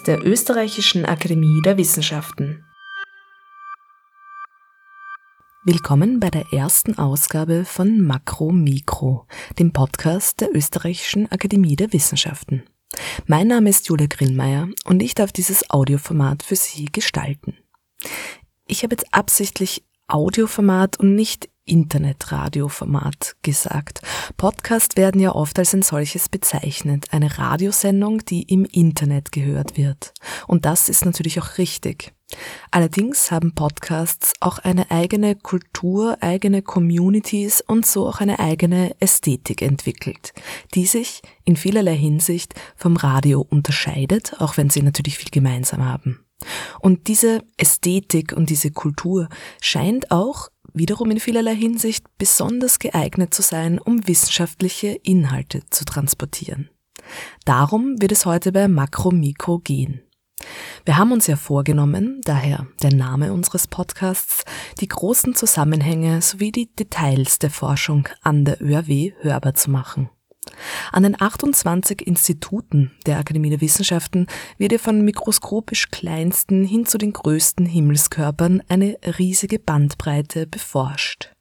Podcast der Österreichischen Akademie der Wissenschaften. Willkommen bei der ersten Ausgabe von Makro Mikro, dem Podcast der Österreichischen Akademie der Wissenschaften. Mein Name ist Julia Grillmeier und ich darf dieses Audioformat für Sie gestalten. Ich habe jetzt absichtlich Audioformat und nicht Internetradioformat gesagt. Podcast werden ja oft als ein solches bezeichnet, eine Radiosendung, die im Internet gehört wird. Und das ist natürlich auch richtig. Allerdings haben Podcasts auch eine eigene Kultur, eigene Communities und so auch eine eigene Ästhetik entwickelt, die sich in vielerlei Hinsicht vom Radio unterscheidet, auch wenn sie natürlich viel gemeinsam haben. Und diese Ästhetik und diese Kultur scheint auch wiederum in vielerlei Hinsicht besonders geeignet zu sein, um wissenschaftliche Inhalte zu transportieren. Darum wird es heute bei Makro-Mikro gehen. Wir haben uns ja vorgenommen, daher der Name unseres Podcasts, die großen Zusammenhänge sowie die Details der Forschung an der ÖRW hörbar zu machen. An den 28 Instituten der Akademie der Wissenschaften wird ihr von mikroskopisch kleinsten hin zu den größten Himmelskörpern eine riesige Bandbreite beforscht.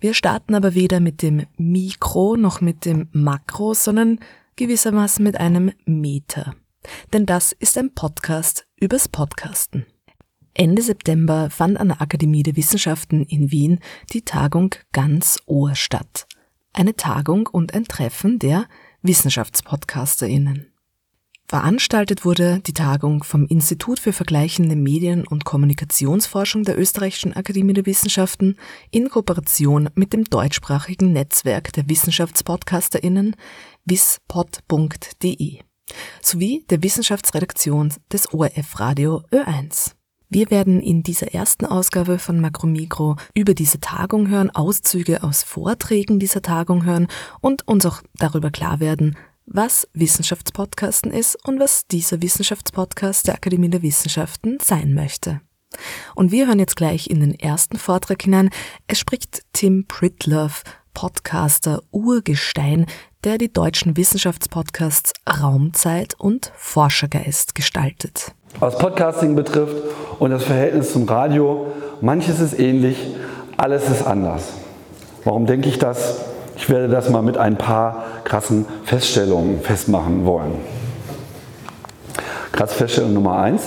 Wir starten aber weder mit dem Mikro noch mit dem Makro, sondern gewissermaßen mit einem Meter. Denn das ist ein Podcast übers Podcasten. Ende September fand an der Akademie der Wissenschaften in Wien die Tagung Ganz Ohr statt eine Tagung und ein Treffen der WissenschaftspodcasterInnen. Veranstaltet wurde die Tagung vom Institut für vergleichende Medien- und Kommunikationsforschung der Österreichischen Akademie der Wissenschaften in Kooperation mit dem deutschsprachigen Netzwerk der WissenschaftspodcasterInnen wispod.de sowie der Wissenschaftsredaktion des ORF Radio Ö1. Wir werden in dieser ersten Ausgabe von Makromikro über diese Tagung hören, Auszüge aus Vorträgen dieser Tagung hören und uns auch darüber klar werden, was Wissenschaftspodcasten ist und was dieser Wissenschaftspodcast der Akademie der Wissenschaften sein möchte. Und wir hören jetzt gleich in den ersten Vortrag hinein. Es spricht Tim Pritloff, Podcaster Urgestein, der die deutschen Wissenschaftspodcasts Raumzeit und Forschergeist gestaltet was Podcasting betrifft und das Verhältnis zum Radio. Manches ist ähnlich, alles ist anders. Warum denke ich das? Ich werde das mal mit ein paar krassen Feststellungen festmachen wollen. Krasse Feststellung Nummer eins.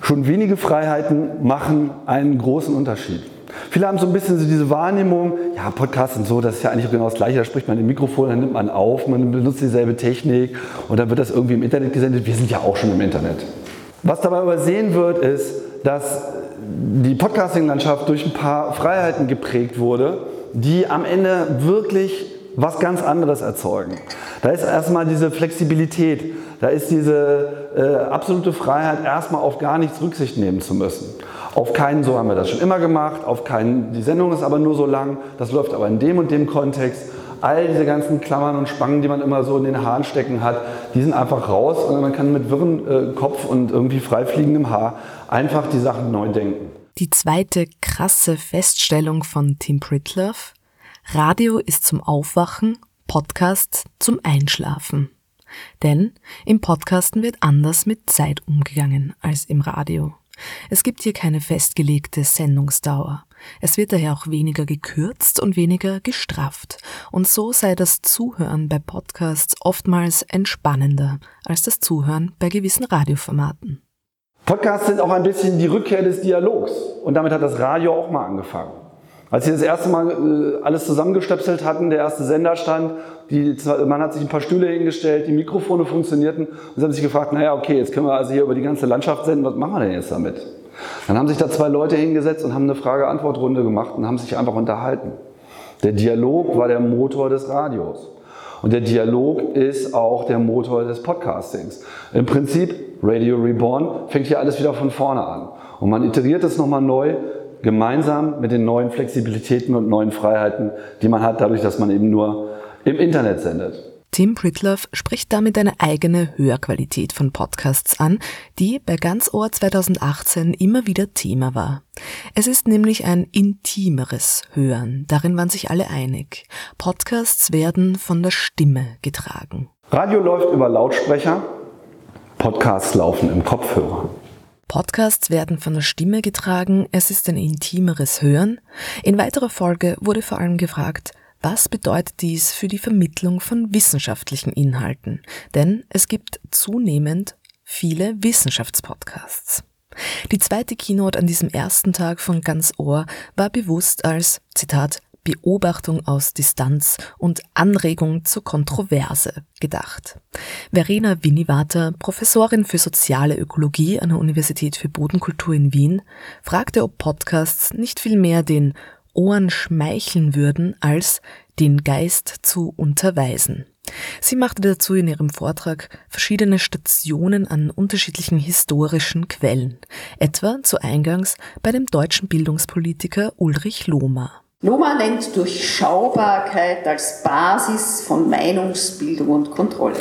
Schon wenige Freiheiten machen einen großen Unterschied. Viele haben so ein bisschen so diese Wahrnehmung, ja, Podcast und so, das ist ja eigentlich genau das Gleiche. Da spricht man im Mikrofon, dann nimmt man auf, man benutzt dieselbe Technik und dann wird das irgendwie im Internet gesendet. Wir sind ja auch schon im Internet. Was dabei übersehen wird, ist, dass die Podcasting-Landschaft durch ein paar Freiheiten geprägt wurde, die am Ende wirklich was ganz anderes erzeugen. Da ist erstmal diese Flexibilität, da ist diese äh, absolute Freiheit, erstmal auf gar nichts Rücksicht nehmen zu müssen. Auf keinen, so haben wir das schon immer gemacht, auf keinen, die Sendung ist aber nur so lang, das läuft aber in dem und dem Kontext all diese ganzen Klammern und Spangen, die man immer so in den Haaren stecken hat, die sind einfach raus und man kann mit wirrem äh, Kopf und irgendwie freifliegendem Haar einfach die Sachen neu denken. Die zweite krasse Feststellung von Tim Pritloff. Radio ist zum Aufwachen, Podcast zum Einschlafen. Denn im Podcasten wird anders mit Zeit umgegangen als im Radio. Es gibt hier keine festgelegte Sendungsdauer. Es wird daher auch weniger gekürzt und weniger gestrafft. Und so sei das Zuhören bei Podcasts oftmals entspannender als das Zuhören bei gewissen Radioformaten. Podcasts sind auch ein bisschen die Rückkehr des Dialogs. Und damit hat das Radio auch mal angefangen. Als sie das erste Mal äh, alles zusammengestöpselt hatten, der erste Sender stand, die, man hat sich ein paar Stühle hingestellt, die Mikrofone funktionierten und sie haben sich gefragt, naja, okay, jetzt können wir also hier über die ganze Landschaft senden, was machen wir denn jetzt damit? Dann haben sich da zwei Leute hingesetzt und haben eine Frage-Antwort-Runde gemacht und haben sich einfach unterhalten. Der Dialog war der Motor des Radios. Und der Dialog ist auch der Motor des Podcastings. Im Prinzip, Radio Reborn fängt hier alles wieder von vorne an. Und man iteriert es nochmal neu, gemeinsam mit den neuen Flexibilitäten und neuen Freiheiten, die man hat, dadurch, dass man eben nur im Internet sendet. Tim Pritloff spricht damit eine eigene Hörqualität von Podcasts an, die bei Ganz Ohr 2018 immer wieder Thema war. Es ist nämlich ein intimeres Hören, darin waren sich alle einig. Podcasts werden von der Stimme getragen. Radio läuft über Lautsprecher, Podcasts laufen im Kopfhörer. Podcasts werden von der Stimme getragen, es ist ein intimeres Hören. In weiterer Folge wurde vor allem gefragt, was bedeutet dies für die Vermittlung von wissenschaftlichen Inhalten? Denn es gibt zunehmend viele Wissenschaftspodcasts. Die zweite Keynote an diesem ersten Tag von Ganz Ohr war bewusst als, Zitat, Beobachtung aus Distanz und Anregung zur Kontroverse gedacht. Verena Winnivater, Professorin für soziale Ökologie an der Universität für Bodenkultur in Wien, fragte, ob Podcasts nicht viel mehr den Ohren schmeicheln würden, als den Geist zu unterweisen. Sie machte dazu in ihrem Vortrag verschiedene Stationen an unterschiedlichen historischen Quellen, etwa zu Eingangs bei dem deutschen Bildungspolitiker Ulrich Lohmer. Lohmer nennt Durchschaubarkeit als Basis von Meinungsbildung und Kontrolle.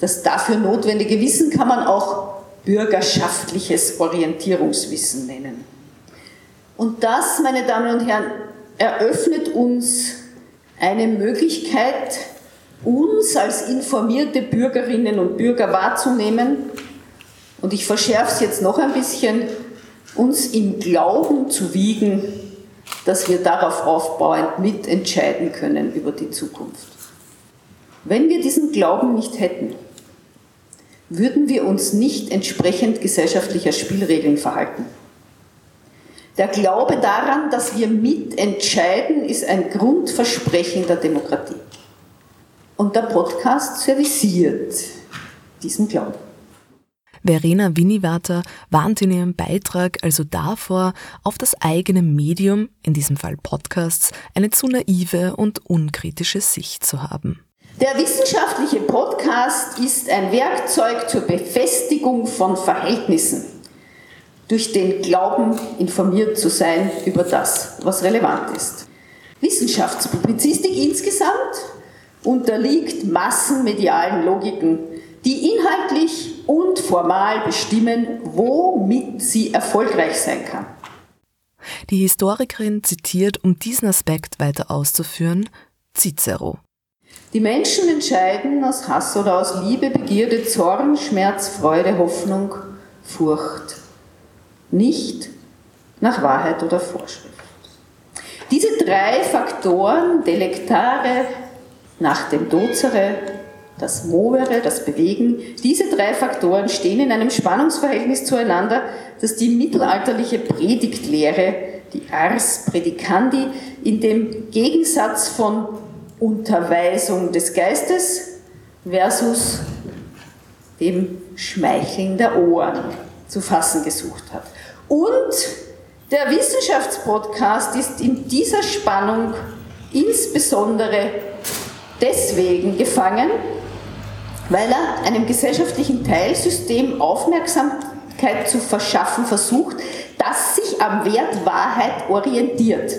Das dafür notwendige Wissen kann man auch bürgerschaftliches Orientierungswissen nennen. Und das, meine Damen und Herren, eröffnet uns eine Möglichkeit, uns als informierte Bürgerinnen und Bürger wahrzunehmen. Und ich verschärfe es jetzt noch ein bisschen, uns im Glauben zu wiegen, dass wir darauf aufbauend mitentscheiden können über die Zukunft. Wenn wir diesen Glauben nicht hätten, würden wir uns nicht entsprechend gesellschaftlicher Spielregeln verhalten. Der Glaube daran, dass wir mitentscheiden, ist ein Grundversprechen der Demokratie. Und der Podcast servisiert diesen Glauben. Verena Winnivater warnt in ihrem Beitrag also davor, auf das eigene Medium, in diesem Fall Podcasts, eine zu naive und unkritische Sicht zu haben. Der wissenschaftliche Podcast ist ein Werkzeug zur Befestigung von Verhältnissen durch den Glauben, informiert zu sein über das, was relevant ist. Wissenschaftspublizistik insgesamt unterliegt massenmedialen Logiken, die inhaltlich und formal bestimmen, womit sie erfolgreich sein kann. Die Historikerin zitiert, um diesen Aspekt weiter auszuführen, Cicero. Die Menschen entscheiden aus Hass oder aus Liebe, Begierde, Zorn, Schmerz, Freude, Hoffnung, Furcht nicht nach Wahrheit oder Vorschrift. Diese drei Faktoren, Delektare, nach dem Dozere, das Movere, das Bewegen, diese drei Faktoren stehen in einem Spannungsverhältnis zueinander, das die mittelalterliche Predigtlehre, die Ars Predicandi, in dem Gegensatz von Unterweisung des Geistes versus dem Schmeicheln der Ohren zu fassen gesucht hat. Und der Wissenschaftspodcast ist in dieser Spannung insbesondere deswegen gefangen, weil er einem gesellschaftlichen Teilsystem Aufmerksamkeit zu verschaffen versucht, das sich am Wert Wahrheit orientiert.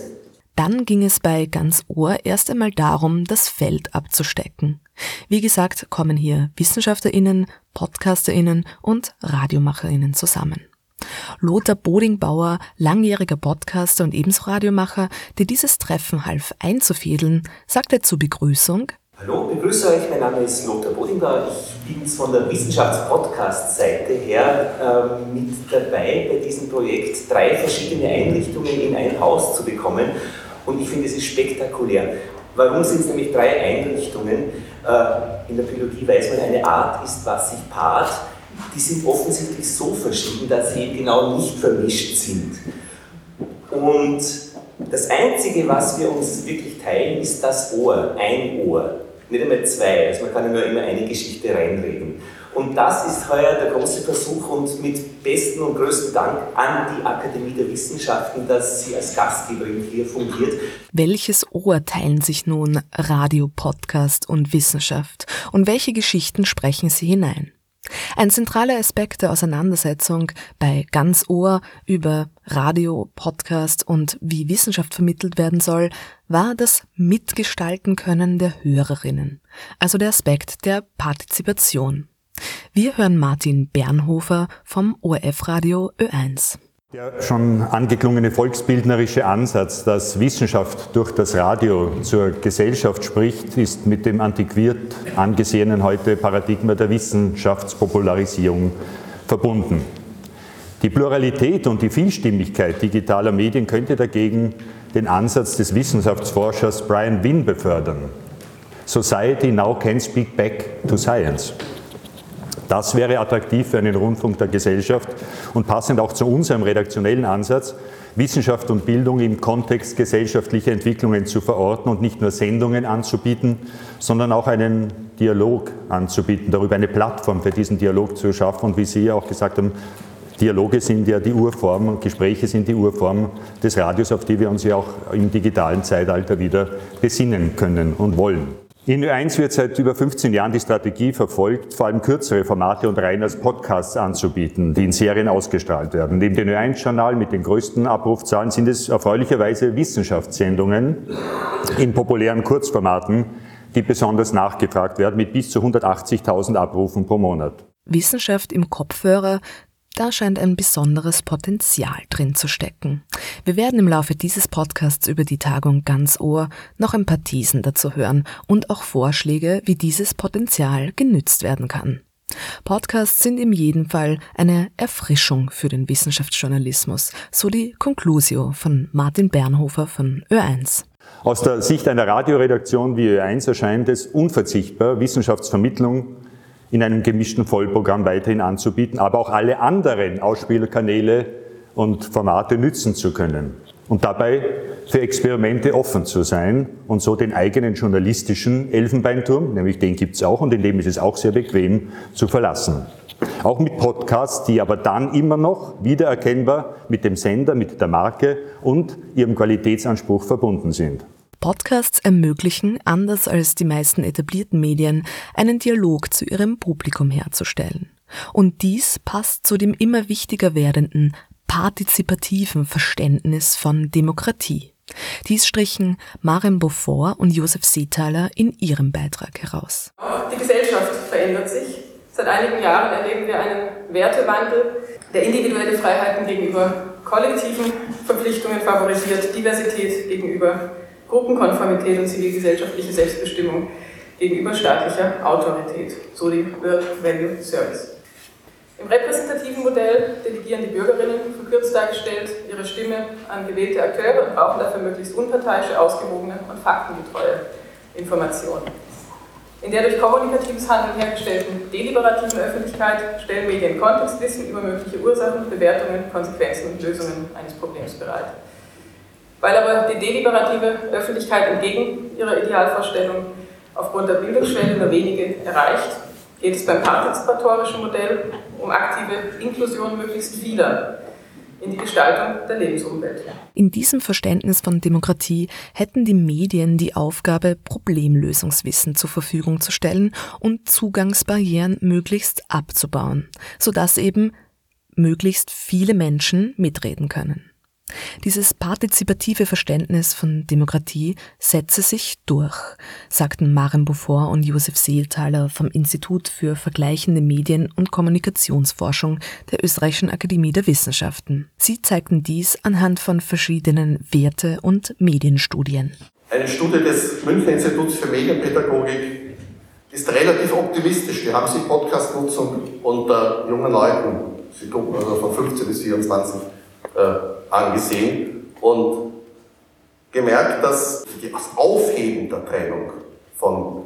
Dann ging es bei ganz Ohr erst einmal darum, das Feld abzustecken. Wie gesagt, kommen hier Wissenschaftlerinnen, Podcasterinnen und Radiomacherinnen zusammen. Lothar Bodingbauer, langjähriger Podcaster und ebenso Radiomacher, der dieses Treffen half einzufädeln, sagte zur Begrüßung, Hallo, begrüße euch. Mein Name ist Lothar Bodingbauer. Ich bin von der Wissenschaftspodcast-Seite her äh, mit dabei, bei diesem Projekt drei verschiedene Einrichtungen in ein Haus zu bekommen. Und ich finde, es ist spektakulär. Warum sind es nämlich drei Einrichtungen? Äh, in der Biologie weiß man, eine Art ist, was sich paart die sind offensichtlich so verschieden, dass sie genau nicht vermischt sind. Und das Einzige, was wir uns wirklich teilen, ist das Ohr, ein Ohr. Nicht einmal zwei, also man kann nur immer eine Geschichte reinreden. Und das ist heuer der große Versuch und mit besten und größten Dank an die Akademie der Wissenschaften, dass sie als Gastgeberin hier fungiert. Welches Ohr teilen sich nun Radio, Podcast und Wissenschaft? Und welche Geschichten sprechen sie hinein? Ein zentraler Aspekt der Auseinandersetzung bei Ganz Ohr über Radio, Podcast und wie Wissenschaft vermittelt werden soll, war das Mitgestalten können der Hörerinnen, also der Aspekt der Partizipation. Wir hören Martin Bernhofer vom ORF Radio Ö1. Der schon angeklungene volksbildnerische Ansatz, dass Wissenschaft durch das Radio zur Gesellschaft spricht, ist mit dem antiquiert angesehenen heute Paradigma der Wissenschaftspopularisierung verbunden. Die Pluralität und die Vielstimmigkeit digitaler Medien könnte dagegen den Ansatz des Wissenschaftsforschers Brian Wynne befördern. Society now can speak back to science. Das wäre attraktiv für einen Rundfunk der Gesellschaft und passend auch zu unserem redaktionellen Ansatz, Wissenschaft und Bildung im Kontext gesellschaftlicher Entwicklungen zu verorten und nicht nur Sendungen anzubieten, sondern auch einen Dialog anzubieten, darüber eine Plattform für diesen Dialog zu schaffen. Und wie Sie ja auch gesagt haben, Dialoge sind ja die Urform und Gespräche sind die Urform des Radios, auf die wir uns ja auch im digitalen Zeitalter wieder besinnen können und wollen. In Ö1 wird seit über 15 Jahren die Strategie verfolgt, vor allem kürzere Formate und rein als Podcasts anzubieten, die in Serien ausgestrahlt werden. Neben dem Ö1-Journal mit den größten Abrufzahlen sind es erfreulicherweise Wissenschaftssendungen in populären Kurzformaten, die besonders nachgefragt werden, mit bis zu 180.000 Abrufen pro Monat. Wissenschaft im Kopfhörer da scheint ein besonderes Potenzial drin zu stecken. Wir werden im Laufe dieses Podcasts über die Tagung ganz Ohr noch ein paar Thesen dazu hören und auch Vorschläge, wie dieses Potenzial genützt werden kann. Podcasts sind in jedem Fall eine Erfrischung für den Wissenschaftsjournalismus, so die Conclusio von Martin Bernhofer von Ö1. Aus der Sicht einer Radioredaktion wie Ö1 erscheint es unverzichtbar, Wissenschaftsvermittlung in einem gemischten Vollprogramm weiterhin anzubieten, aber auch alle anderen Ausspielkanäle und Formate nützen zu können und dabei für Experimente offen zu sein und so den eigenen journalistischen Elfenbeinturm, nämlich den gibt es auch und in dem ist es auch sehr bequem, zu verlassen. Auch mit Podcasts, die aber dann immer noch wiedererkennbar mit dem Sender, mit der Marke und ihrem Qualitätsanspruch verbunden sind. Podcasts ermöglichen, anders als die meisten etablierten Medien, einen Dialog zu ihrem Publikum herzustellen. Und dies passt zu dem immer wichtiger werdenden partizipativen Verständnis von Demokratie. Dies strichen Maren Beaufort und Josef Seethaler in ihrem Beitrag heraus. Die Gesellschaft verändert sich. Seit einigen Jahren erleben wir einen Wertewandel, der individuelle Freiheiten gegenüber kollektiven Verpflichtungen favorisiert, Diversität gegenüber Gruppenkonformität und zivilgesellschaftliche Selbstbestimmung gegenüber staatlicher Autorität, so die World Value Service. Im repräsentativen Modell delegieren die Bürgerinnen, verkürzt dargestellt, ihre Stimme an gewählte Akteure und brauchen dafür möglichst unparteiische, ausgewogene und faktengetreue Informationen. In der durch kommunikatives Handeln hergestellten deliberativen Öffentlichkeit stellen Medien Kontextwissen über mögliche Ursachen, Bewertungen, Konsequenzen und Lösungen eines Problems bereit. Weil aber die deliberative Öffentlichkeit entgegen ihrer Idealvorstellung aufgrund der Bildungsschwelle nur wenige erreicht, geht es beim partizipatorischen Modell um aktive Inklusion möglichst vieler in die Gestaltung der Lebensumwelt. In diesem Verständnis von Demokratie hätten die Medien die Aufgabe, Problemlösungswissen zur Verfügung zu stellen und Zugangsbarrieren möglichst abzubauen, sodass eben möglichst viele Menschen mitreden können. Dieses partizipative Verständnis von Demokratie setze sich durch, sagten Maren Beaufort und Josef Seelthaler vom Institut für vergleichende Medien- und Kommunikationsforschung der Österreichischen Akademie der Wissenschaften. Sie zeigten dies anhand von verschiedenen Werte- und Medienstudien. Eine Studie des Münchner Instituts für Medienpädagogik ist relativ optimistisch. Die haben sich Podcast-Nutzung unter jungen Leuten, sie gucken also von 15 bis 24, äh, angesehen und gemerkt, dass das Aufheben der Trennung von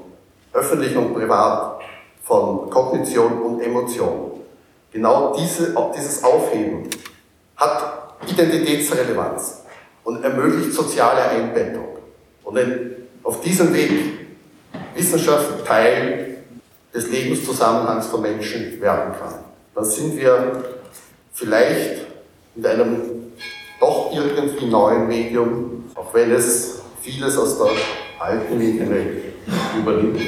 öffentlich und privat, von Kognition und Emotion, genau diese, dieses Aufheben hat Identitätsrelevanz und ermöglicht soziale Einbettung. Und auf diesem Weg Wissenschaft Teil des Lebenszusammenhangs von Menschen werden kann. Dann sind wir vielleicht mit einem doch irgendwie neuen Medium, auch wenn es vieles aus der alten Medienwelt übernimmt,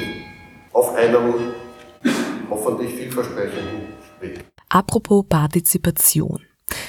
auf einem hoffentlich vielversprechenden Weg. Apropos Partizipation.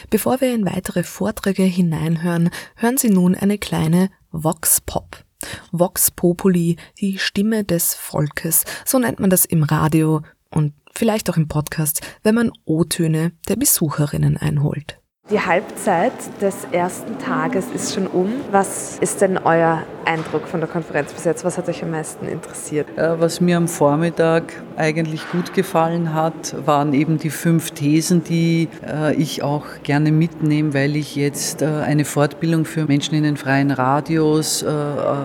Bevor wir in weitere Vorträge hineinhören, hören Sie nun eine kleine Vox Pop. Vox Populi, die Stimme des Volkes, so nennt man das im Radio und vielleicht auch im Podcast, wenn man O-Töne der Besucherinnen einholt. Die Halbzeit des ersten Tages ist schon um. Was ist denn euer Eindruck von der Konferenz bis jetzt? Was hat euch am meisten interessiert? Äh, was mir am Vormittag eigentlich gut gefallen hat, waren eben die fünf Thesen, die äh, ich auch gerne mitnehme, weil ich jetzt äh, eine Fortbildung für Menschen in den freien Radios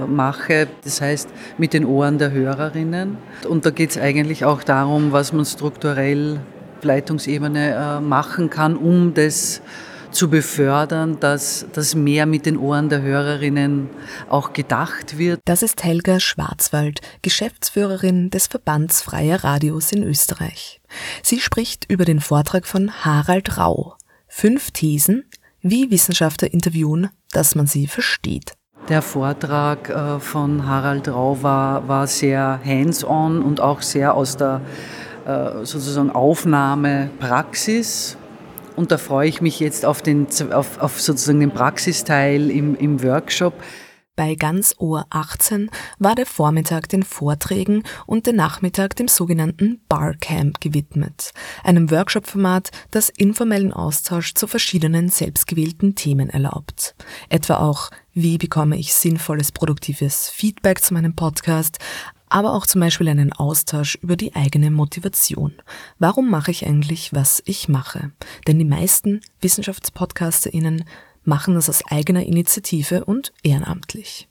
mache. Das heißt, mit den Ohren der Hörerinnen. Und da geht es eigentlich auch darum, was man strukturell Leitungsebene machen kann, um das zu befördern, dass das mehr mit den Ohren der Hörerinnen auch gedacht wird. Das ist Helga Schwarzwald, Geschäftsführerin des Verbands Freier Radios in Österreich. Sie spricht über den Vortrag von Harald Rau. Fünf Thesen, wie Wissenschaftler interviewen, dass man sie versteht. Der Vortrag äh, von Harald Rau war, war sehr hands-on und auch sehr aus der äh, sozusagen Aufnahmepraxis und da freue ich mich jetzt auf, den, auf, auf sozusagen den Praxisteil im, im Workshop. Bei Ganz Ohr 18 war der Vormittag den Vorträgen und der Nachmittag dem sogenannten Barcamp gewidmet, einem Workshop-Format, das informellen Austausch zu verschiedenen selbstgewählten Themen erlaubt. Etwa auch, wie bekomme ich sinnvolles, produktives Feedback zu meinem Podcast, aber auch zum Beispiel einen Austausch über die eigene Motivation. Warum mache ich eigentlich, was ich mache? Denn die meisten WissenschaftspodcasterInnen machen das aus eigener Initiative und ehrenamtlich.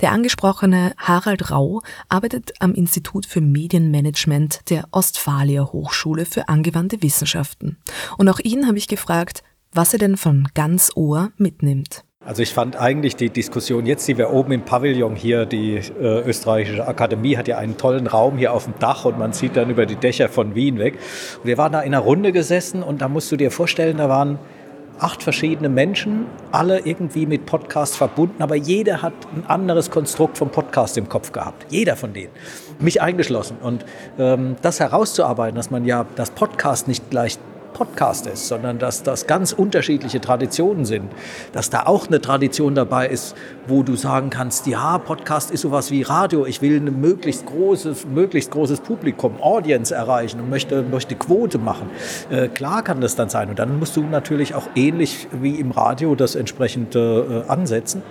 Der angesprochene Harald Rau arbeitet am Institut für Medienmanagement der Ostfalia Hochschule für angewandte Wissenschaften. Und auch ihn habe ich gefragt, was er denn von ganz Ohr mitnimmt. Also ich fand eigentlich die Diskussion jetzt, die wir oben im Pavillon hier, die äh, österreichische Akademie hat ja einen tollen Raum hier auf dem Dach und man sieht dann über die Dächer von Wien weg. Und wir waren da in einer Runde gesessen und da musst du dir vorstellen, da waren acht verschiedene Menschen, alle irgendwie mit Podcast verbunden, aber jeder hat ein anderes Konstrukt vom Podcast im Kopf gehabt. Jeder von denen. Mich eingeschlossen. Und ähm, das herauszuarbeiten, dass man ja das Podcast nicht gleich Podcast ist, sondern dass das ganz unterschiedliche Traditionen sind. Dass da auch eine Tradition dabei ist, wo du sagen kannst, ja, Podcast ist sowas wie Radio. Ich will ein möglichst großes, möglichst großes Publikum, Audience erreichen und möchte, möchte Quote machen. Äh, klar kann das dann sein. Und dann musst du natürlich auch ähnlich wie im Radio das entsprechend äh, ansetzen.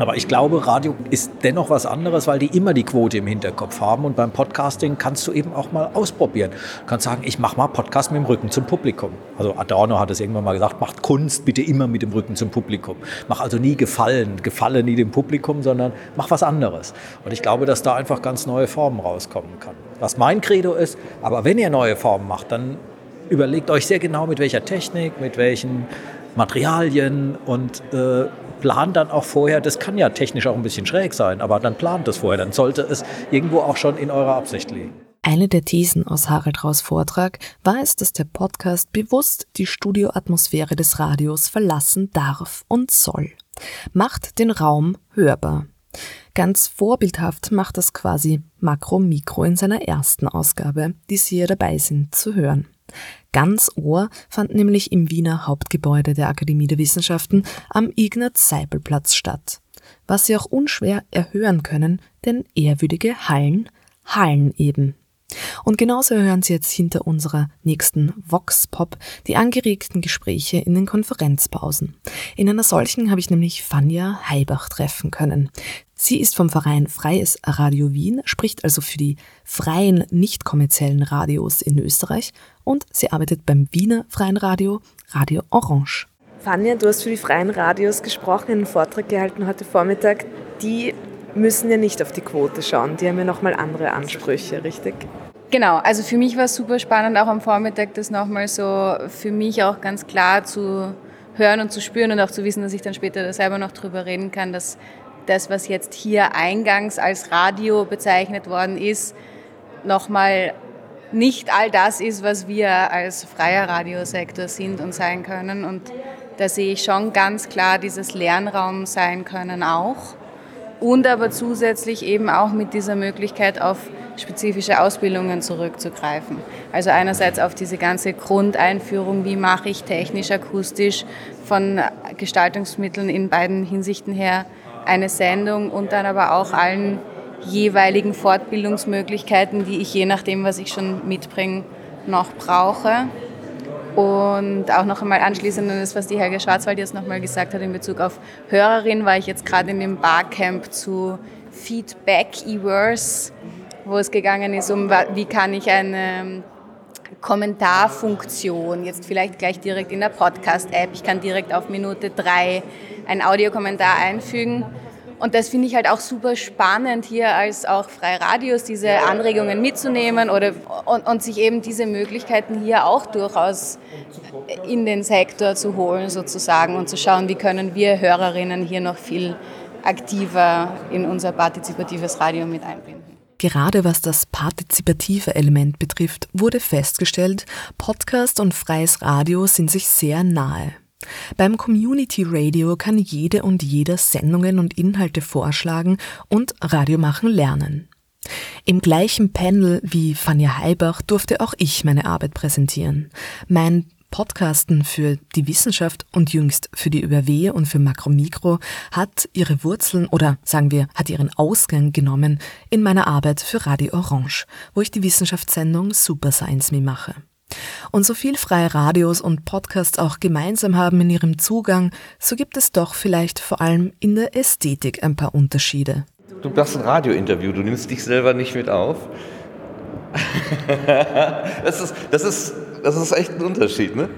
Aber ich glaube, Radio ist dennoch was anderes, weil die immer die Quote im Hinterkopf haben. Und beim Podcasting kannst du eben auch mal ausprobieren. Du kannst sagen, ich mache mal Podcast mit dem Rücken zum Publikum. Also Adorno hat es irgendwann mal gesagt, macht Kunst bitte immer mit dem Rücken zum Publikum. Mach also nie Gefallen, Gefalle nie dem Publikum, sondern mach was anderes. Und ich glaube, dass da einfach ganz neue Formen rauskommen kann. Was mein Credo ist, aber wenn ihr neue Formen macht, dann überlegt euch sehr genau, mit welcher Technik, mit welchen Materialien und äh, plant dann auch vorher, das kann ja technisch auch ein bisschen schräg sein, aber dann plant es vorher, dann sollte es irgendwo auch schon in eurer Absicht liegen. Eine der Thesen aus Harald Raus Vortrag war es, dass der Podcast bewusst die Studioatmosphäre des Radios verlassen darf und soll. Macht den Raum hörbar. Ganz vorbildhaft macht das quasi Makro Mikro in seiner ersten Ausgabe, die Sie hier dabei sind, zu hören. Ganz Ohr fand nämlich im Wiener Hauptgebäude der Akademie der Wissenschaften am Ignaz-Seipel-Platz statt. Was Sie auch unschwer erhören können, denn ehrwürdige Hallen, Hallen eben. Und genauso hören Sie jetzt hinter unserer nächsten Vox Pop die angeregten Gespräche in den Konferenzpausen. In einer solchen habe ich nämlich Fania Heibach treffen können. Sie ist vom Verein Freies Radio Wien, spricht also für die freien, nicht kommerziellen Radios in Österreich und sie arbeitet beim Wiener Freien Radio, Radio Orange. Fania, du hast für die freien Radios gesprochen, einen Vortrag gehalten heute Vormittag. Die müssen ja nicht auf die Quote schauen. Die haben ja nochmal andere Ansprüche, richtig? Genau, also für mich war es super spannend, auch am Vormittag das nochmal so für mich auch ganz klar zu hören und zu spüren und auch zu wissen, dass ich dann später selber noch drüber reden kann, dass das, was jetzt hier eingangs als Radio bezeichnet worden ist, nochmal nicht all das ist, was wir als freier Radiosektor sind und sein können. Und da sehe ich schon ganz klar dieses Lernraum sein können auch und aber zusätzlich eben auch mit dieser Möglichkeit auf spezifische Ausbildungen zurückzugreifen. Also einerseits auf diese ganze Grundeinführung, wie mache ich technisch, akustisch von Gestaltungsmitteln in beiden Hinsichten her eine Sendung und dann aber auch allen jeweiligen Fortbildungsmöglichkeiten, die ich je nachdem, was ich schon mitbringe, noch brauche. Und auch noch einmal anschließend an das, was die Helga Schwarzwald jetzt nochmal gesagt hat in Bezug auf Hörerin, war ich jetzt gerade in dem Barcamp zu Feedback E-Verse, wo es gegangen ist um, wie kann ich eine Kommentarfunktion, jetzt vielleicht gleich direkt in der Podcast-App, ich kann direkt auf Minute drei ein Audiokommentar einfügen und das finde ich halt auch super spannend, hier als auch Freie Radios diese Anregungen mitzunehmen oder, und, und sich eben diese Möglichkeiten hier auch durchaus in den Sektor zu holen sozusagen und zu schauen, wie können wir Hörerinnen hier noch viel aktiver in unser partizipatives Radio mit einbinden. Gerade was das partizipative Element betrifft, wurde festgestellt, Podcast und freies Radio sind sich sehr nahe. Beim Community Radio kann jede und jeder Sendungen und Inhalte vorschlagen und Radiomachen lernen. Im gleichen Panel wie Fanja Heibach durfte auch ich meine Arbeit präsentieren. Mein Podcasten für die Wissenschaft und jüngst für die ÜBW und für Makromikro hat ihre Wurzeln oder sagen wir, hat ihren Ausgang genommen in meiner Arbeit für Radio Orange, wo ich die Wissenschaftssendung Super Science Me mache. Und so viel freie Radios und Podcasts auch gemeinsam haben in ihrem Zugang, so gibt es doch vielleicht vor allem in der Ästhetik ein paar Unterschiede. Du machst ein Radiointerview, du nimmst dich selber nicht mit auf. das, ist, das, ist, das ist echt ein Unterschied, ne?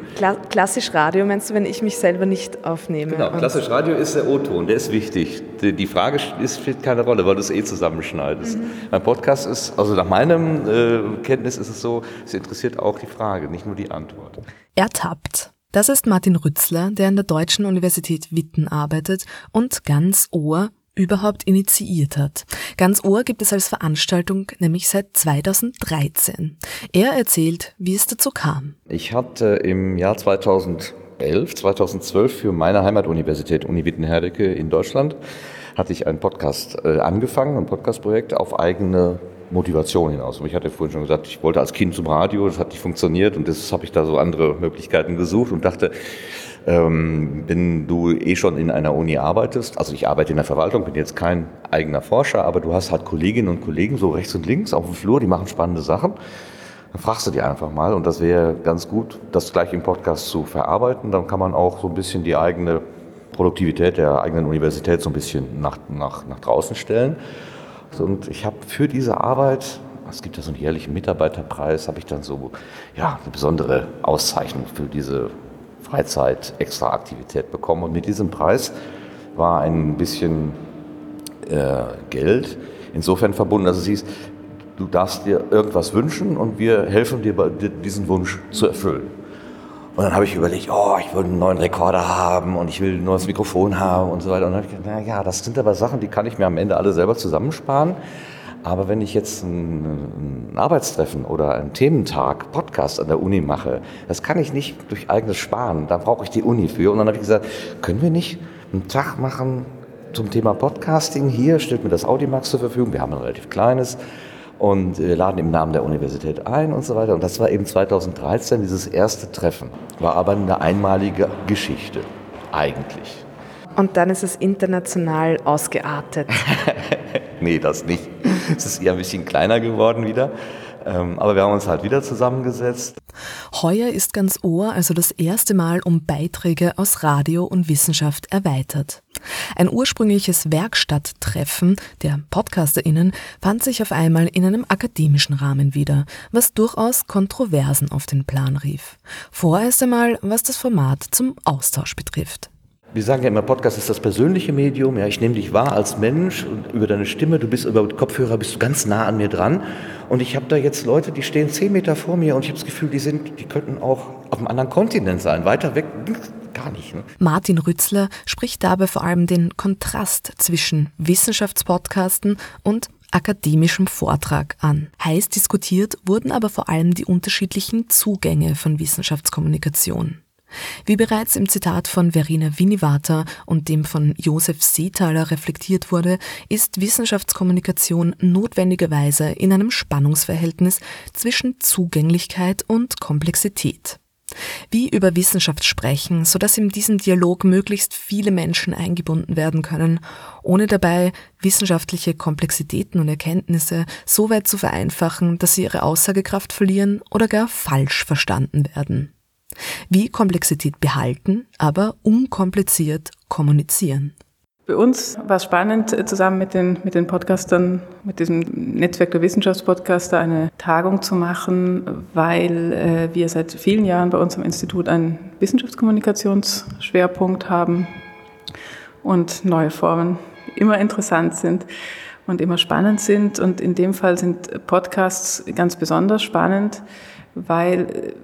klassisch Radio meinst du, wenn ich mich selber nicht aufnehme? Genau, klassisch Radio ist der O-Ton, der ist wichtig. Die, die Frage ist, spielt keine Rolle, weil du es eh zusammenschneidest. Mhm. Mein Podcast ist, also nach meinem äh, Kenntnis ist es so, es interessiert auch die Frage, nicht nur die Antwort. Ertappt. Das ist Martin Rützler, der an der Deutschen Universität Witten arbeitet und ganz Ohr überhaupt initiiert hat. Ganz Ohr gibt es als Veranstaltung nämlich seit 2013. Er erzählt, wie es dazu kam. Ich hatte im Jahr 2011, 2012 für meine Heimatuniversität Uni Wittenherdecke in Deutschland hatte ich einen Podcast äh, angefangen, ein Podcastprojekt auf eigene Motivation hinaus. Und ich hatte vorhin schon gesagt, ich wollte als Kind zum Radio, das hat nicht funktioniert und das habe ich da so andere Möglichkeiten gesucht und dachte, ähm, wenn du eh schon in einer Uni arbeitest, also ich arbeite in der Verwaltung, bin jetzt kein eigener Forscher, aber du hast halt Kolleginnen und Kollegen so rechts und links auf dem Flur, die machen spannende Sachen. Dann fragst du die einfach mal und das wäre ganz gut, das gleich im Podcast zu verarbeiten. Dann kann man auch so ein bisschen die eigene Produktivität der eigenen Universität so ein bisschen nach, nach, nach draußen stellen. Und ich habe für diese Arbeit, es gibt ja so einen jährlichen Mitarbeiterpreis, habe ich dann so ja, eine besondere Auszeichnung für diese Freizeit-Extra-Aktivität bekommen. Und mit diesem Preis war ein bisschen äh, Geld insofern verbunden, dass es hieß, du darfst dir irgendwas wünschen und wir helfen dir, diesen Wunsch zu erfüllen. Und dann habe ich überlegt, oh, ich will einen neuen Rekorder haben und ich will ein neues Mikrofon haben und so weiter. Und dann habe ich gedacht, naja, das sind aber Sachen, die kann ich mir am Ende alle selber zusammensparen. Aber wenn ich jetzt ein, ein Arbeitstreffen oder einen Thementag, Podcast an der Uni mache, das kann ich nicht durch eigenes Sparen. Da brauche ich die Uni für. Und dann habe ich gesagt, können wir nicht einen Tag machen zum Thema Podcasting? Hier stellt mir das Audimax zur Verfügung. Wir haben ein relativ kleines und wir laden im Namen der Universität ein und so weiter. Und das war eben 2013 dieses erste Treffen. War aber eine einmalige Geschichte, eigentlich. Und dann ist es international ausgeartet. nee, das nicht. Es ist eher ein bisschen kleiner geworden wieder. Ähm, aber wir haben uns halt wieder zusammengesetzt. Heuer ist ganz Ohr also das erste Mal um Beiträge aus Radio und Wissenschaft erweitert. Ein ursprüngliches Werkstatttreffen der PodcasterInnen fand sich auf einmal in einem akademischen Rahmen wieder, was durchaus Kontroversen auf den Plan rief. Vorerst einmal, was das Format zum Austausch betrifft. Wir sagen ja immer, Podcast ist das persönliche Medium. Ja, ich nehme dich wahr als Mensch und über deine Stimme. Du bist über Kopfhörer, bist du ganz nah an mir dran. Und ich habe da jetzt Leute, die stehen zehn Meter vor mir und ich habe das Gefühl, die sind, die könnten auch auf einem anderen Kontinent sein, weiter weg. Gar nicht. Ne? Martin Rützler spricht dabei vor allem den Kontrast zwischen Wissenschaftspodcasten und akademischem Vortrag an. Heiß diskutiert wurden aber vor allem die unterschiedlichen Zugänge von Wissenschaftskommunikation. Wie bereits im Zitat von Verena Winnivater und dem von Josef Seethaler reflektiert wurde, ist Wissenschaftskommunikation notwendigerweise in einem Spannungsverhältnis zwischen Zugänglichkeit und Komplexität. Wie über Wissenschaft sprechen, sodass in diesem Dialog möglichst viele Menschen eingebunden werden können, ohne dabei wissenschaftliche Komplexitäten und Erkenntnisse so weit zu vereinfachen, dass sie ihre Aussagekraft verlieren oder gar falsch verstanden werden. Wie Komplexität behalten, aber unkompliziert kommunizieren. Für uns war es spannend, äh, zusammen mit den, mit den Podcastern, mit diesem Netzwerk der Wissenschaftspodcaster eine Tagung zu machen, weil äh, wir seit vielen Jahren bei uns am Institut einen Wissenschaftskommunikationsschwerpunkt haben und neue Formen immer interessant sind und immer spannend sind. Und in dem Fall sind Podcasts ganz besonders spannend, weil,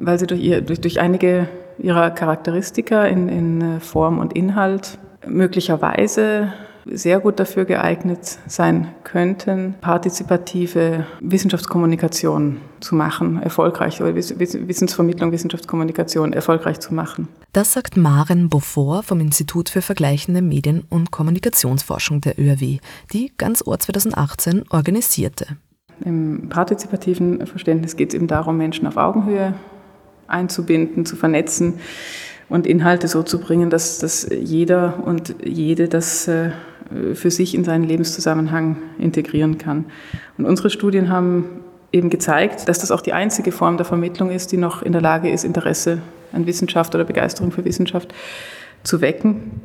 weil sie durch, ihr, durch, durch einige ihrer Charakteristika in, in äh, Form und Inhalt möglicherweise sehr gut dafür geeignet sein könnten, partizipative Wissenschaftskommunikation zu machen, erfolgreich, oder Wissensvermittlung, Wissenschaftskommunikation erfolgreich zu machen. Das sagt Maren Beaufort vom Institut für vergleichende Medien- und Kommunikationsforschung der ÖRW, die ganz Ohr 2018 organisierte. Im partizipativen Verständnis geht es eben darum, Menschen auf Augenhöhe einzubinden, zu vernetzen und Inhalte so zu bringen, dass, dass jeder und jede das äh, für sich in seinen Lebenszusammenhang integrieren kann. Und unsere Studien haben eben gezeigt, dass das auch die einzige Form der Vermittlung ist, die noch in der Lage ist, Interesse an Wissenschaft oder Begeisterung für Wissenschaft zu wecken.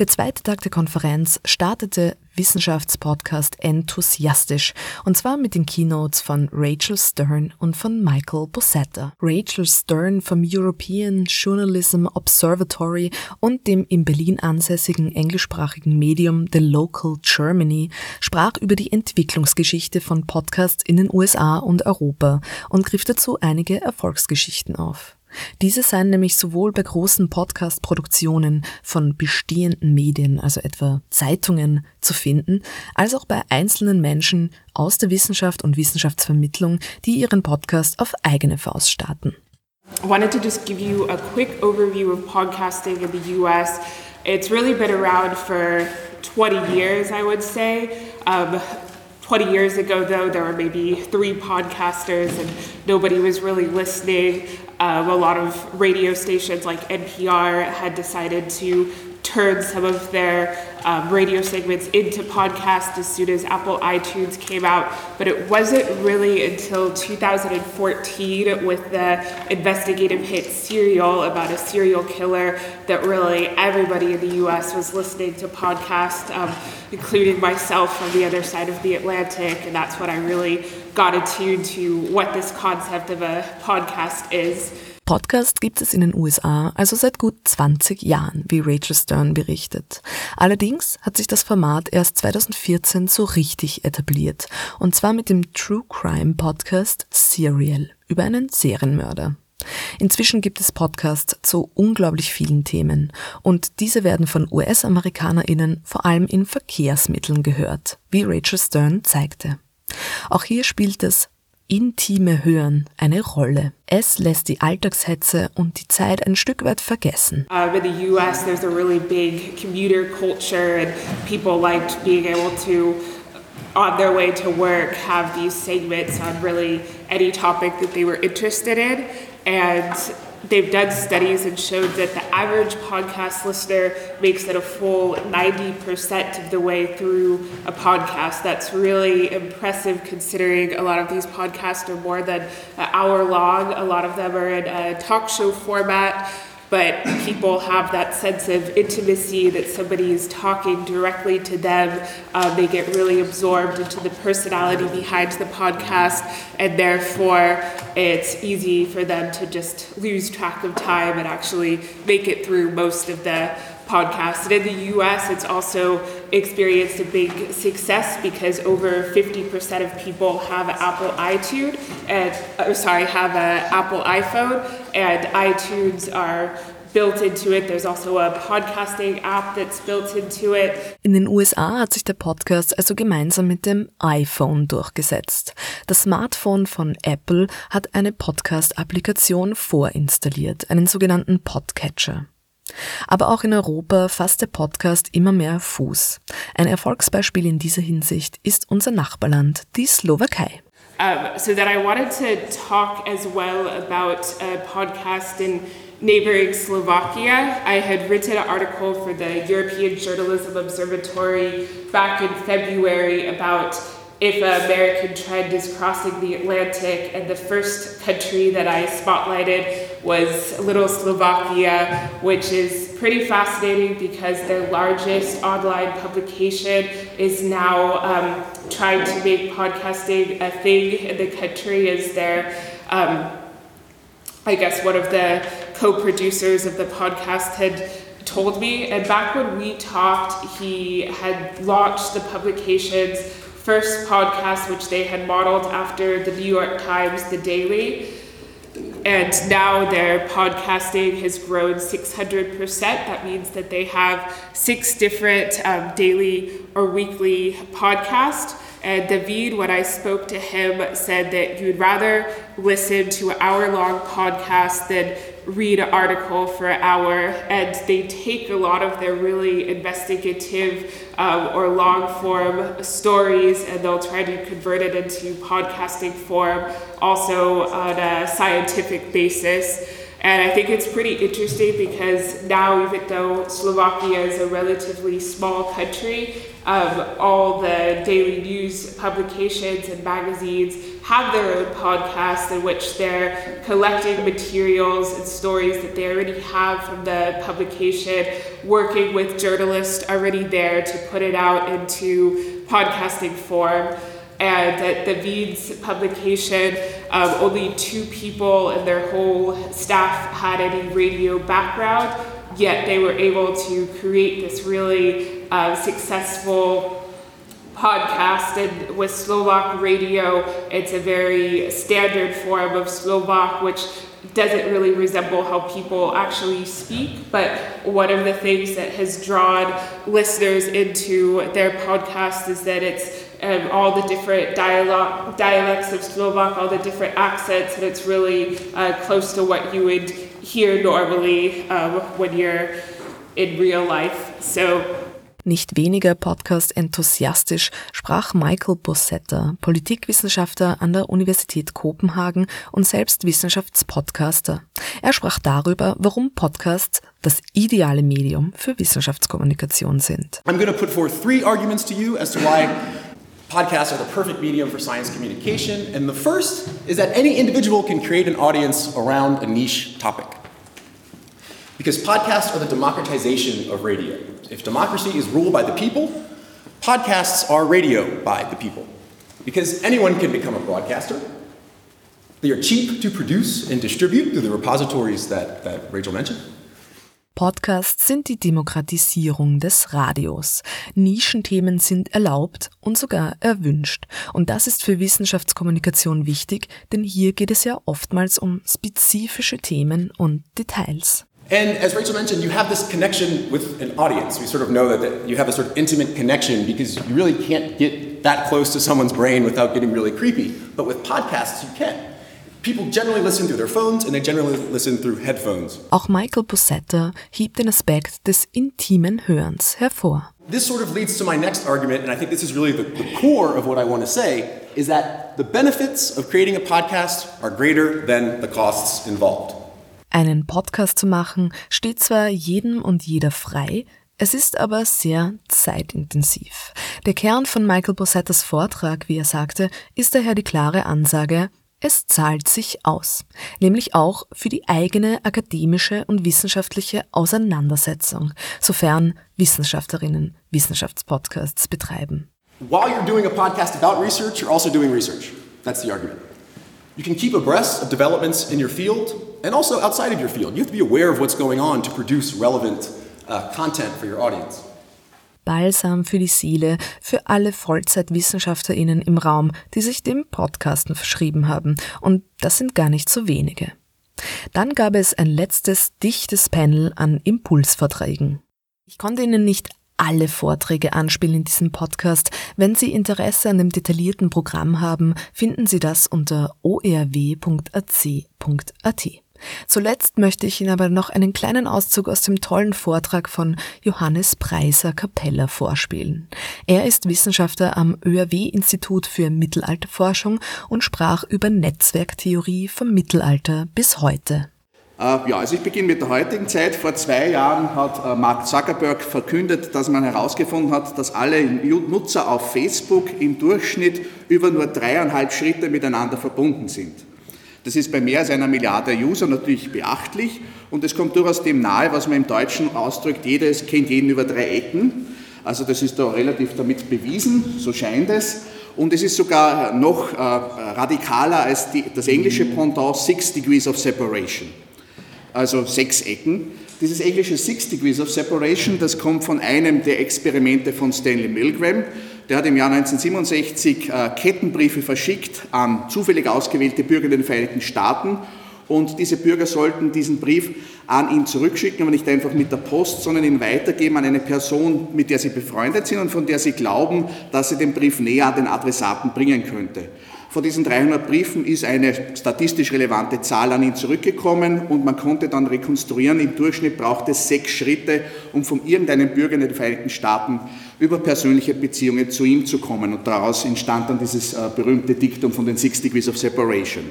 Der zweite Tag der Konferenz startete Wissenschaftspodcast enthusiastisch und zwar mit den Keynotes von Rachel Stern und von Michael Bossetta. Rachel Stern vom European Journalism Observatory und dem in Berlin ansässigen englischsprachigen Medium The Local Germany sprach über die Entwicklungsgeschichte von Podcasts in den USA und Europa und griff dazu einige Erfolgsgeschichten auf. Diese seien nämlich sowohl bei großen Podcast-Produktionen von bestehenden Medien, also etwa Zeitungen, zu finden, als auch bei einzelnen Menschen aus der Wissenschaft und Wissenschaftsvermittlung, die ihren Podcast auf eigene Faust starten. I wanted to just give you a quick overview of podcasting in the US. It's really been around for 20 years, I would say. Um, 20 years ago, though, there were maybe three podcasters and nobody was really listening. Um, a lot of radio stations like NPR had decided to turn some of their um, radio segments into podcasts as soon as Apple iTunes came out. But it wasn't really until 2014 with the investigative hit Serial about a serial killer that really everybody in the US was listening to podcasts, um, including myself from the other side of the Atlantic. And that's what I really got attuned to what this concept of a podcast is. Podcast gibt es in den USA also seit gut 20 Jahren, wie Rachel Stern berichtet. Allerdings hat sich das Format erst 2014 so richtig etabliert, und zwar mit dem True Crime Podcast Serial über einen Serienmörder. Inzwischen gibt es Podcasts zu unglaublich vielen Themen und diese werden von US-Amerikanerinnen vor allem in Verkehrsmitteln gehört, wie Rachel Stern zeigte. Auch hier spielt das intime Hören eine Rolle. Es lässt die Alltagshetze und die Zeit ein Stück weit vergessen. Uh, in the US there's a really big commuter culture and people liked being able to on their way to work have these segments on really any topic that they were interested in and they've done studies and showed that the average podcast listener makes it a full 90% of the way through a podcast. That's really impressive considering a lot of these podcasts are more than an hour long. A lot of them are in a talk show format but people have that sense of intimacy that somebody is talking directly to them. Uh, they get really absorbed into the personality behind the podcast, and therefore it's easy for them to just lose track of time and actually make it through most of the podcast. And in the US, it's also experienced a big success because over 50% of people have Apple iTunes and, or sorry, have an Apple iPhone, and iTunes are built into it. There's also a podcasting app that's built into it. In den USA hat sich der Podcast also gemeinsam mit dem iPhone durchgesetzt. Das Smartphone von Apple hat eine Podcast-Applikation vorinstalliert, einen sogenannten Podcatcher. Aber auch in Europa fasst der Podcast immer mehr Fuß. Ein Erfolgsbeispiel in dieser Hinsicht ist unser Nachbarland, die Slowakei. Um, so that I wanted to talk as well about a podcast in neighboring Slovakia. I had written an article for the European Journalism Observatory back in February about if an American trend is crossing the Atlantic, and the first country that I spotlighted was Little Slovakia, which is pretty fascinating because their largest online publication is now um, trying to make podcasting a thing in the country as their, um, I guess, one of the co producers of the podcast had told me. And back when we talked, he had launched the publication's first podcast, which they had modeled after the New York Times, The Daily. And now their podcasting has grown 600%. That means that they have six different um, daily or weekly podcasts. And David, when I spoke to him, said that you'd rather listen to an hour long podcast than read an article for an hour. And they take a lot of their really investigative um, or long form stories and they'll try to convert it into podcasting form, also on a scientific basis. And I think it's pretty interesting because now, even though Slovakia is a relatively small country, um, all the daily news publications and magazines have their own podcasts in which they're collecting materials and stories that they already have from the publication, working with journalists already there to put it out into podcasting form. And at the Veeds publication, um, only two people in their whole staff had any radio background, yet they were able to create this really uh, successful podcast and with Slovak radio it's a very standard form of Slovak which doesn't really resemble how people actually speak but one of the things that has drawn listeners into their podcast is that it's um, all the different dialogue, dialects of Slovak, all the different accents, and it's really uh, close to what you would hear normally um, when you're in real life. So Nicht weniger Podcast-enthusiastisch sprach Michael Bossetta, Politikwissenschaftler an der Universität Kopenhagen und selbst Wissenschaftspodcaster. Er sprach darüber, warum Podcasts das ideale Medium für Wissenschaftskommunikation sind. I'm going to put forth three arguments to you as to why podcasts are the perfect medium for science communication. And the first is that any individual can create an audience around a niche topic. Because podcasts are the democratization of radio. If democracy is ruled by the people, podcasts are radio by the people. Because anyone can become a broadcaster. They are cheap to produce and distribute through the repositories that, that Rachel mentioned. Podcasts sind die Demokratisierung des Radios. Nischenthemen sind erlaubt und sogar erwünscht. Und das ist für Wissenschaftskommunikation wichtig, denn hier geht es ja oftmals um spezifische Themen und Details. And as Rachel mentioned, you have this connection with an audience. We sort of know that, that, you have a sort of intimate connection because you really can't get that close to someone's brain without getting really creepy. But with podcasts, you can. People generally listen through their phones and they generally listen through headphones. Auch Michael Bossetta hebt den Aspekt des intimen Hörens hervor. This sort of leads to my next argument, and I think this is really the, the core of what I want to say, is that the benefits of creating a podcast are greater than the costs involved. Einen Podcast zu machen steht zwar jedem und jeder frei, es ist aber sehr zeitintensiv. Der Kern von Michael Bossettas Vortrag, wie er sagte, ist daher die klare Ansage, es zahlt sich aus, nämlich auch für die eigene akademische und wissenschaftliche Auseinandersetzung, sofern Wissenschaftlerinnen Wissenschaftspodcasts betreiben. While you're doing a podcast about research, you're also doing research. That's the argument. You can keep abreast of developments in your field and also outside of your field. You have to be aware of what's going on to produce relevant uh, content for your audience. Balsam für die Seele für alle Vollzeitwissenschaftlerinnen im Raum, die sich dem Podcasten verschrieben haben. Und das sind gar nicht so wenige. Dann gab es ein letztes dichtes Panel an Impulsvorträgen. Ich konnte Ihnen nicht alle Vorträge anspielen in diesem Podcast. Wenn Sie Interesse an dem detaillierten Programm haben, finden Sie das unter orw.ac.at. Zuletzt möchte ich Ihnen aber noch einen kleinen Auszug aus dem tollen Vortrag von Johannes Preiser Capella vorspielen. Er ist Wissenschaftler am ÖRW-Institut für Mittelalterforschung und sprach über Netzwerktheorie vom Mittelalter bis heute. Uh, ja, also ich beginne mit der heutigen Zeit. Vor zwei Jahren hat uh, Mark Zuckerberg verkündet, dass man herausgefunden hat, dass alle Nutzer auf Facebook im Durchschnitt über nur dreieinhalb Schritte miteinander verbunden sind. Das ist bei mehr als einer Milliarde User natürlich beachtlich und es kommt durchaus dem nahe, was man im Deutschen ausdrückt, jeder kennt jeden über drei Ecken. Also das ist da relativ damit bewiesen, so scheint es. Und es ist sogar noch äh, radikaler als die, das englische Pendant Six Degrees of Separation, also sechs Ecken. Dieses englische Six Degrees of Separation, das kommt von einem der Experimente von Stanley Milgram. Der hat im Jahr 1967 äh, Kettenbriefe verschickt an zufällig ausgewählte Bürger in den Vereinigten Staaten und diese Bürger sollten diesen Brief an ihn zurückschicken, aber nicht einfach mit der Post, sondern ihn weitergeben an eine Person, mit der sie befreundet sind und von der sie glauben, dass sie den Brief näher an den Adressaten bringen könnte. Von diesen 300 Briefen ist eine statistisch relevante Zahl an ihn zurückgekommen und man konnte dann rekonstruieren, im Durchschnitt braucht es sechs Schritte, um von irgendeinem Bürger in den Vereinigten Staaten über persönliche Beziehungen zu ihm zu kommen. Und daraus entstand dann dieses äh, berühmte Diktum von den Six Degrees of Separation.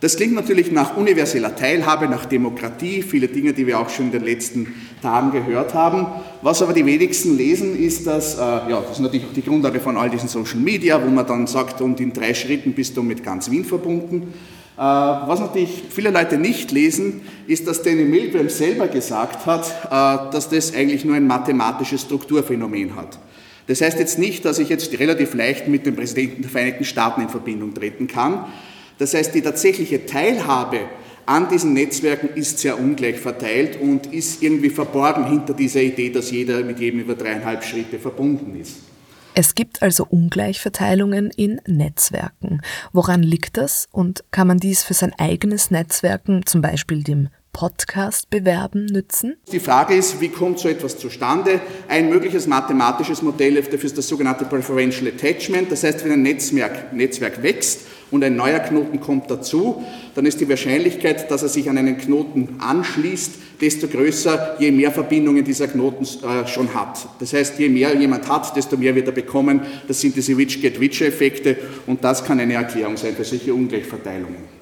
Das klingt natürlich nach universeller Teilhabe, nach Demokratie, viele Dinge, die wir auch schon in den letzten Tagen gehört haben. Was aber die wenigsten lesen, ist, dass, äh, ja, das ist natürlich auch die Grundlage von all diesen Social Media, wo man dann sagt, und in drei Schritten bist du mit ganz Wien verbunden. Äh, was natürlich viele Leute nicht lesen, ist, dass Danny Milgram selber gesagt hat, äh, dass das eigentlich nur ein mathematisches Strukturphänomen hat. Das heißt jetzt nicht, dass ich jetzt relativ leicht mit dem Präsidenten der Vereinigten Staaten in Verbindung treten kann, das heißt, die tatsächliche Teilhabe an diesen Netzwerken ist sehr ungleich verteilt und ist irgendwie verborgen hinter dieser Idee, dass jeder mit jedem über dreieinhalb Schritte verbunden ist. Es gibt also Ungleichverteilungen in Netzwerken. Woran liegt das und kann man dies für sein eigenes Netzwerken, zum Beispiel dem Podcast bewerben nützen? Die Frage ist, wie kommt so etwas zustande? Ein mögliches mathematisches Modell dafür ist das sogenannte Preferential Attachment. Das heißt, wenn ein Netzwerk, Netzwerk wächst, und ein neuer Knoten kommt dazu, dann ist die Wahrscheinlichkeit, dass er sich an einen Knoten anschließt, desto größer, je mehr Verbindungen dieser Knoten äh, schon hat. Das heißt, je mehr jemand hat, desto mehr wird er bekommen. Das sind diese Rich-Get-Rich-Effekte und das kann eine Erklärung sein für solche Ungleichverteilungen.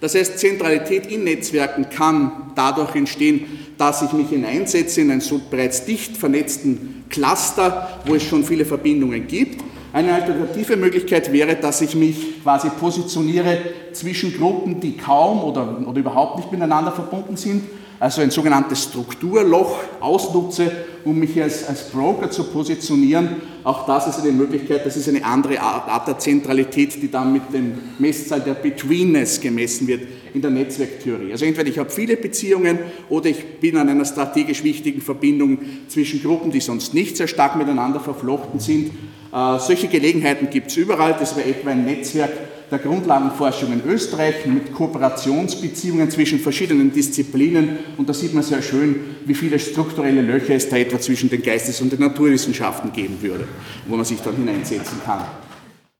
Das heißt, Zentralität in Netzwerken kann dadurch entstehen, dass ich mich hineinsetze in einen so bereits dicht vernetzten Cluster, wo es schon viele Verbindungen gibt eine alternative Möglichkeit wäre, dass ich mich quasi positioniere zwischen Gruppen, die kaum oder, oder überhaupt nicht miteinander verbunden sind, also ein sogenanntes Strukturloch ausnutze, um mich als, als Broker zu positionieren. Auch das ist eine Möglichkeit, das ist eine andere Art der Zentralität, die dann mit dem Messzahl der Betweenness gemessen wird in der Netzwerktheorie. Also entweder ich habe viele Beziehungen oder ich bin an einer strategisch wichtigen Verbindung zwischen Gruppen, die sonst nicht sehr stark miteinander verflochten sind äh, solche Gelegenheiten gibt es überall. Das war etwa ein Netzwerk der Grundlagenforschung in Österreich mit Kooperationsbeziehungen zwischen verschiedenen Disziplinen. Und da sieht man sehr schön, wie viele strukturelle Löcher es da etwa zwischen den Geistes- und den Naturwissenschaften geben würde, wo man sich dann hineinsetzen kann.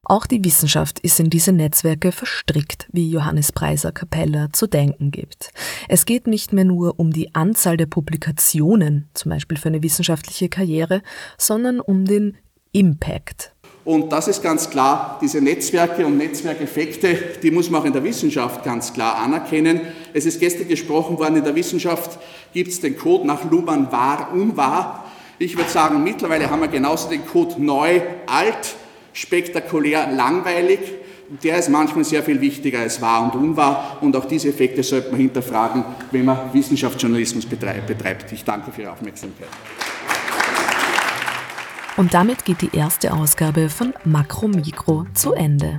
Auch die Wissenschaft ist in diese Netzwerke verstrickt, wie Johannes Preiser Capella zu denken gibt. Es geht nicht mehr nur um die Anzahl der Publikationen, zum Beispiel für eine wissenschaftliche Karriere, sondern um den Impact. Und das ist ganz klar, diese Netzwerke und Netzwerkeffekte, die muss man auch in der Wissenschaft ganz klar anerkennen. Es ist gestern gesprochen worden, in der Wissenschaft gibt es den Code nach Luhmann wahr, unwahr. Ich würde sagen, mittlerweile haben wir genauso den Code neu, alt, spektakulär, langweilig. Der ist manchmal sehr viel wichtiger als wahr und unwahr. Und auch diese Effekte sollte man hinterfragen, wenn man Wissenschaftsjournalismus betreibt. Ich danke für Ihre Aufmerksamkeit. Und damit geht die erste Ausgabe von Makro Mikro zu Ende.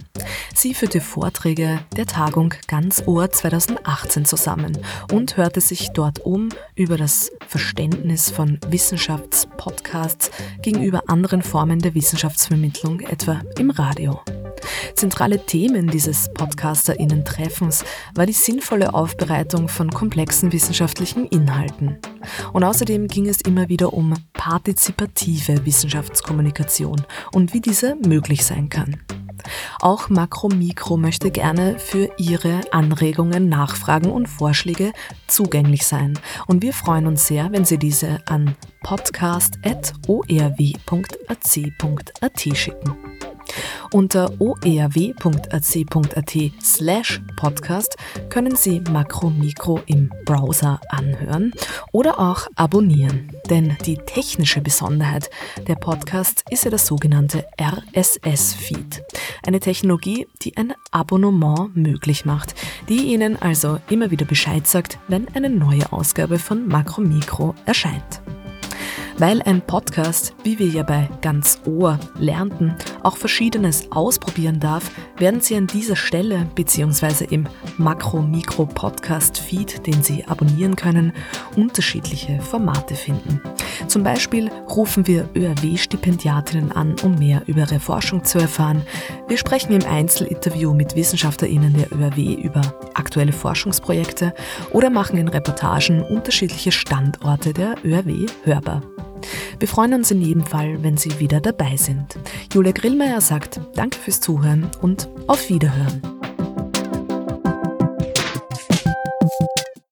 Sie führte Vorträge der Tagung Ganz Ohr 2018 zusammen und hörte sich dort um über das Verständnis von Wissenschaftspodcasts gegenüber anderen Formen der Wissenschaftsvermittlung, etwa im Radio. Zentrale Themen dieses PodcasterInnen-Treffens war die sinnvolle Aufbereitung von komplexen wissenschaftlichen Inhalten. Und außerdem ging es immer wieder um partizipative Wissenschaftskommunikation und wie diese möglich sein kann. Auch Makro Mikro möchte gerne für Ihre Anregungen, Nachfragen und Vorschläge zugänglich sein. Und wir freuen uns sehr, wenn Sie diese an podcast.orw.ac.at schicken. Unter oerw.ac.at slash podcast können Sie Makro Mikro im Browser anhören oder auch abonnieren. Denn die technische Besonderheit der Podcast ist ja das sogenannte RSS-Feed. Eine Technologie, die ein Abonnement möglich macht, die Ihnen also immer wieder Bescheid sagt, wenn eine neue Ausgabe von Makro Mikro erscheint. Weil ein Podcast, wie wir ja bei Ganz Ohr lernten, auch Verschiedenes ausprobieren darf, werden Sie an dieser Stelle bzw. im Makro-Mikro-Podcast-Feed, den Sie abonnieren können, unterschiedliche Formate finden. Zum Beispiel rufen wir ÖRW-Stipendiatinnen an, um mehr über ihre Forschung zu erfahren. Wir sprechen im Einzelinterview mit WissenschaftlerInnen der ÖRW über aktuelle Forschungsprojekte oder machen in Reportagen unterschiedliche Standorte der ÖRW hörbar. Wir freuen uns in jedem Fall, wenn Sie wieder dabei sind. Julia Grillmeier sagt Danke fürs Zuhören und auf Wiederhören.